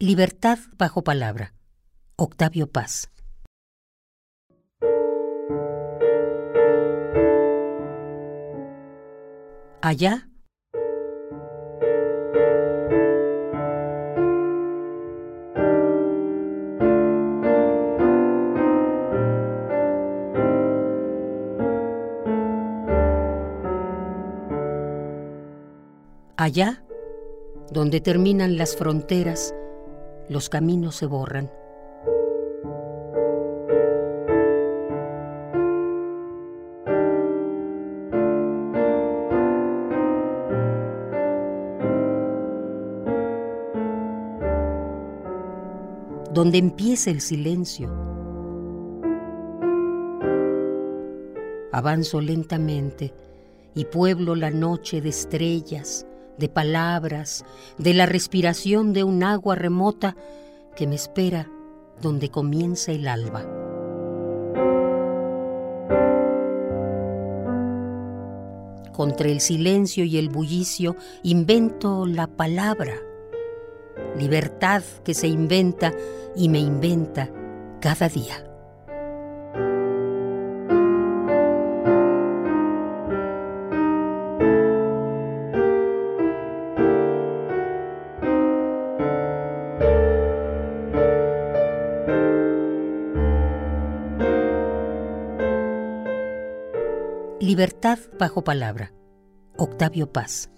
Libertad bajo palabra. Octavio Paz. Allá. Allá, donde terminan las fronteras, los caminos se borran. Donde empieza el silencio. Avanzo lentamente y pueblo la noche de estrellas, de palabras, de la respiración de un agua remota que me espera donde comienza el alba. Contra el silencio y el bullicio invento la palabra, libertad que se inventa y me inventa cada día. Libertad bajo palabra. Octavio Paz.